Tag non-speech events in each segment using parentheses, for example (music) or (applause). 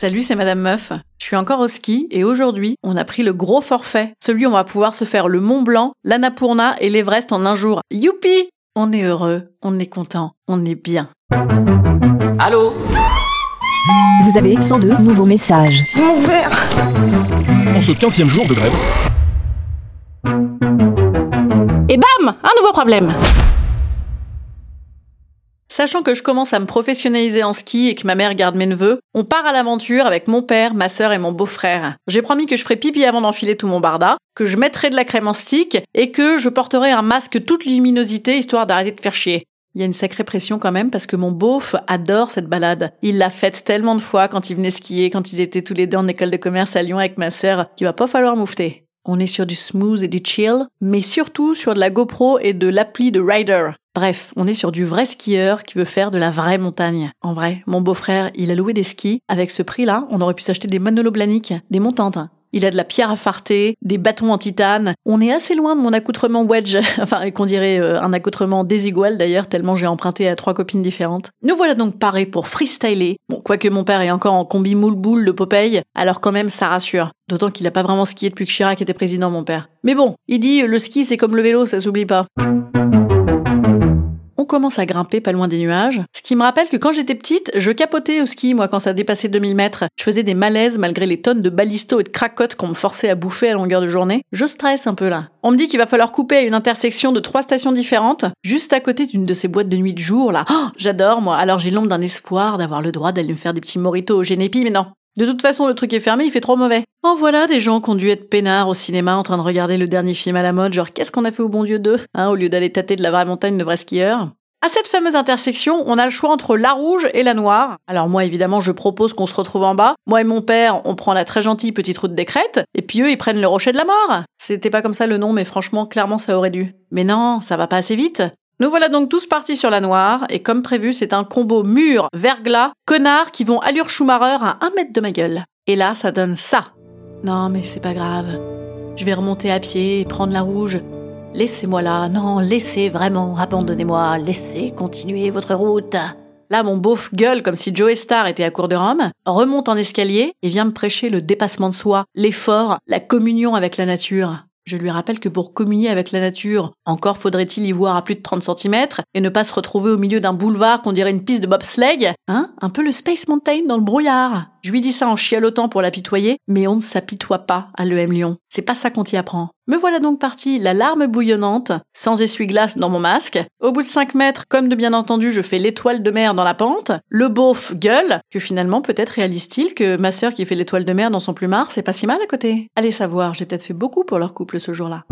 Salut, c'est Madame Meuf. Je suis encore au ski et aujourd'hui, on a pris le gros forfait. Celui où on va pouvoir se faire le Mont Blanc, l'Annapurna et l'Everest en un jour. Youpi On est heureux, on est content, on est bien. Allô? Vous avez 102 nouveaux messages. Mon verre En ce 15 jour de grève. Et bam Un nouveau problème Sachant que je commence à me professionnaliser en ski et que ma mère garde mes neveux, on part à l'aventure avec mon père, ma sœur et mon beau-frère. J'ai promis que je ferai pipi avant d'enfiler tout mon barda, que je mettrai de la crème en stick et que je porterai un masque toute luminosité histoire d'arrêter de faire chier. Il y a une sacrée pression quand même parce que mon beauf adore cette balade. Il l'a faite tellement de fois quand il venait skier, quand ils étaient tous les deux en école de commerce à Lyon avec ma sœur, qu'il va pas falloir moufter. On est sur du smooth et du chill, mais surtout sur de la GoPro et de l'appli de Rider. Bref, on est sur du vrai skieur qui veut faire de la vraie montagne. En vrai, mon beau-frère, il a loué des skis. Avec ce prix-là, on aurait pu s'acheter des manolos blaniques, des montantes, il a de la pierre à farter, des bâtons en titane. On est assez loin de mon accoutrement wedge, (laughs) enfin qu'on dirait euh, un accoutrement désigual d'ailleurs, tellement j'ai emprunté à trois copines différentes. Nous voilà donc parés pour freestyler. Bon, quoique mon père est encore en combi moule-boule de Popeye, alors quand même ça rassure. D'autant qu'il n'a pas vraiment skié depuis que Chirac était président, mon père. Mais bon, il dit le ski c'est comme le vélo, ça s'oublie pas commence à grimper pas loin des nuages. Ce qui me rappelle que quand j'étais petite, je capotais au ski, moi, quand ça dépassait 2000 mètres. Je faisais des malaises malgré les tonnes de balistos et de cracottes qu'on me forçait à bouffer à longueur de journée. Je stresse un peu là. On me dit qu'il va falloir couper à une intersection de trois stations différentes, juste à côté d'une de ces boîtes de nuit de jour là. Oh, j'adore moi. Alors j'ai l'ombre d'un espoir d'avoir le droit d'aller me faire des petits moritos au Génépi, mais non. De toute façon, le truc est fermé, il fait trop mauvais. En voilà des gens qui ont dû être peinards au cinéma en train de regarder le dernier film à la mode, genre qu'est-ce qu'on a fait au bon Dieu d'eux, hein, au lieu d'aller tâter de la vraie montagne de vrais skieurs. À cette fameuse intersection, on a le choix entre la rouge et la noire. Alors moi, évidemment, je propose qu'on se retrouve en bas. Moi et mon père, on prend la très gentille petite route des crêtes, et puis eux, ils prennent le rocher de la mort. C'était pas comme ça le nom, mais franchement, clairement, ça aurait dû. Mais non, ça va pas assez vite. Nous voilà donc tous partis sur la noire, et comme prévu, c'est un combo mur, verglas, connard qui vont allure Schumacher à un mètre de ma gueule. Et là, ça donne ça. Non, mais c'est pas grave. Je vais remonter à pied et prendre la rouge. Laissez-moi là, non, laissez vraiment, abandonnez-moi, laissez continuer votre route. Là, mon beauf gueule comme si Joe Star était à court de Rome, remonte en escalier et vient me prêcher le dépassement de soi, l'effort, la communion avec la nature. Je lui rappelle que pour communier avec la nature, encore faudrait-il y voir à plus de 30 cm et ne pas se retrouver au milieu d'un boulevard qu'on dirait une piste de bobsleigh, hein Un peu le Space Mountain dans le brouillard. Je lui dis ça en chialotant pour l'apitoyer, mais on ne s'apitoie pas à l'EM Lyon. C'est pas ça qu'on t'y apprend. Me voilà donc partie, la larme bouillonnante, sans essuie-glace dans mon masque. Au bout de 5 mètres, comme de bien entendu, je fais l'étoile de mer dans la pente. Le beauf gueule, que finalement, peut-être réalise-t-il que ma sœur qui fait l'étoile de mer dans son plumard, c'est pas si mal à côté. Allez savoir, j'ai peut-être fait beaucoup pour leur couple ce jour-là.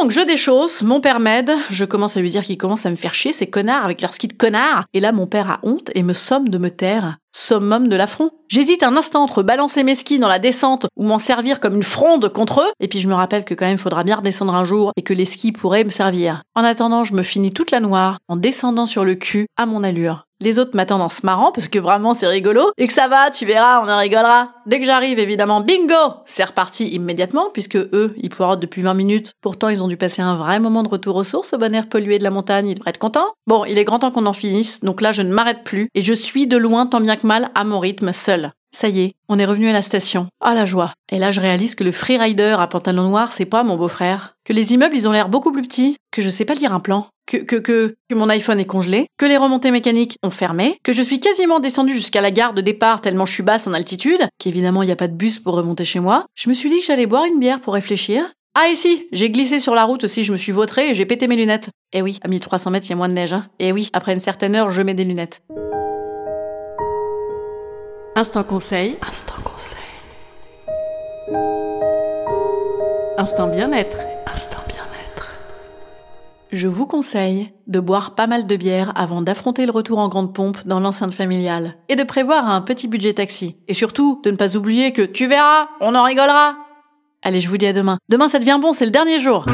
Donc, je déchausse, mon père m'aide, je commence à lui dire qu'il commence à me faire chier, ces connards avec leur ski de connard. Et là, mon père a honte et me somme de me taire summum de l'affront. J'hésite un instant entre balancer mes skis dans la descente ou m'en servir comme une fronde contre eux, et puis je me rappelle que quand même faudra bien redescendre un jour et que les skis pourraient me servir. En attendant, je me finis toute la noire en descendant sur le cul à mon allure. Les autres m'attendent en se marrant parce que vraiment c'est rigolo et que ça va, tu verras, on en rigolera. Dès que j'arrive, évidemment, bingo C'est reparti immédiatement puisque eux, ils poirotent depuis 20 minutes. Pourtant, ils ont dû passer un vrai moment de retour aux sources au bon air pollué de la montagne, ils devraient être contents. Bon, il est grand temps qu'on en finisse, donc là je ne m'arrête plus et je suis de loin tant bien que. Mal à mon rythme seul. Ça y est, on est revenu à la station. Ah la joie. Et là je réalise que le freerider à pantalon noir, c'est pas mon beau-frère. Que les immeubles, ils ont l'air beaucoup plus petits. Que je sais pas lire un plan. Que, que, que, que mon iPhone est congelé. Que les remontées mécaniques ont fermé. Que je suis quasiment descendue jusqu'à la gare de départ tellement je suis basse en altitude. Qu'évidemment il n'y a pas de bus pour remonter chez moi. Je me suis dit que j'allais boire une bière pour réfléchir. Ah et si, j'ai glissé sur la route aussi, je me suis vautrée et j'ai pété mes lunettes. Eh oui, à 1300 mètres, il y a moins de neige. Hein. Eh oui, après une certaine heure, je mets des lunettes. Instant conseil. Instant conseil. Instant bien-être. Instant bien-être. Je vous conseille de boire pas mal de bière avant d'affronter le retour en grande pompe dans l'enceinte familiale et de prévoir un petit budget taxi. Et surtout, de ne pas oublier que tu verras, on en rigolera. Allez, je vous dis à demain. Demain, ça devient bon, c'est le dernier jour.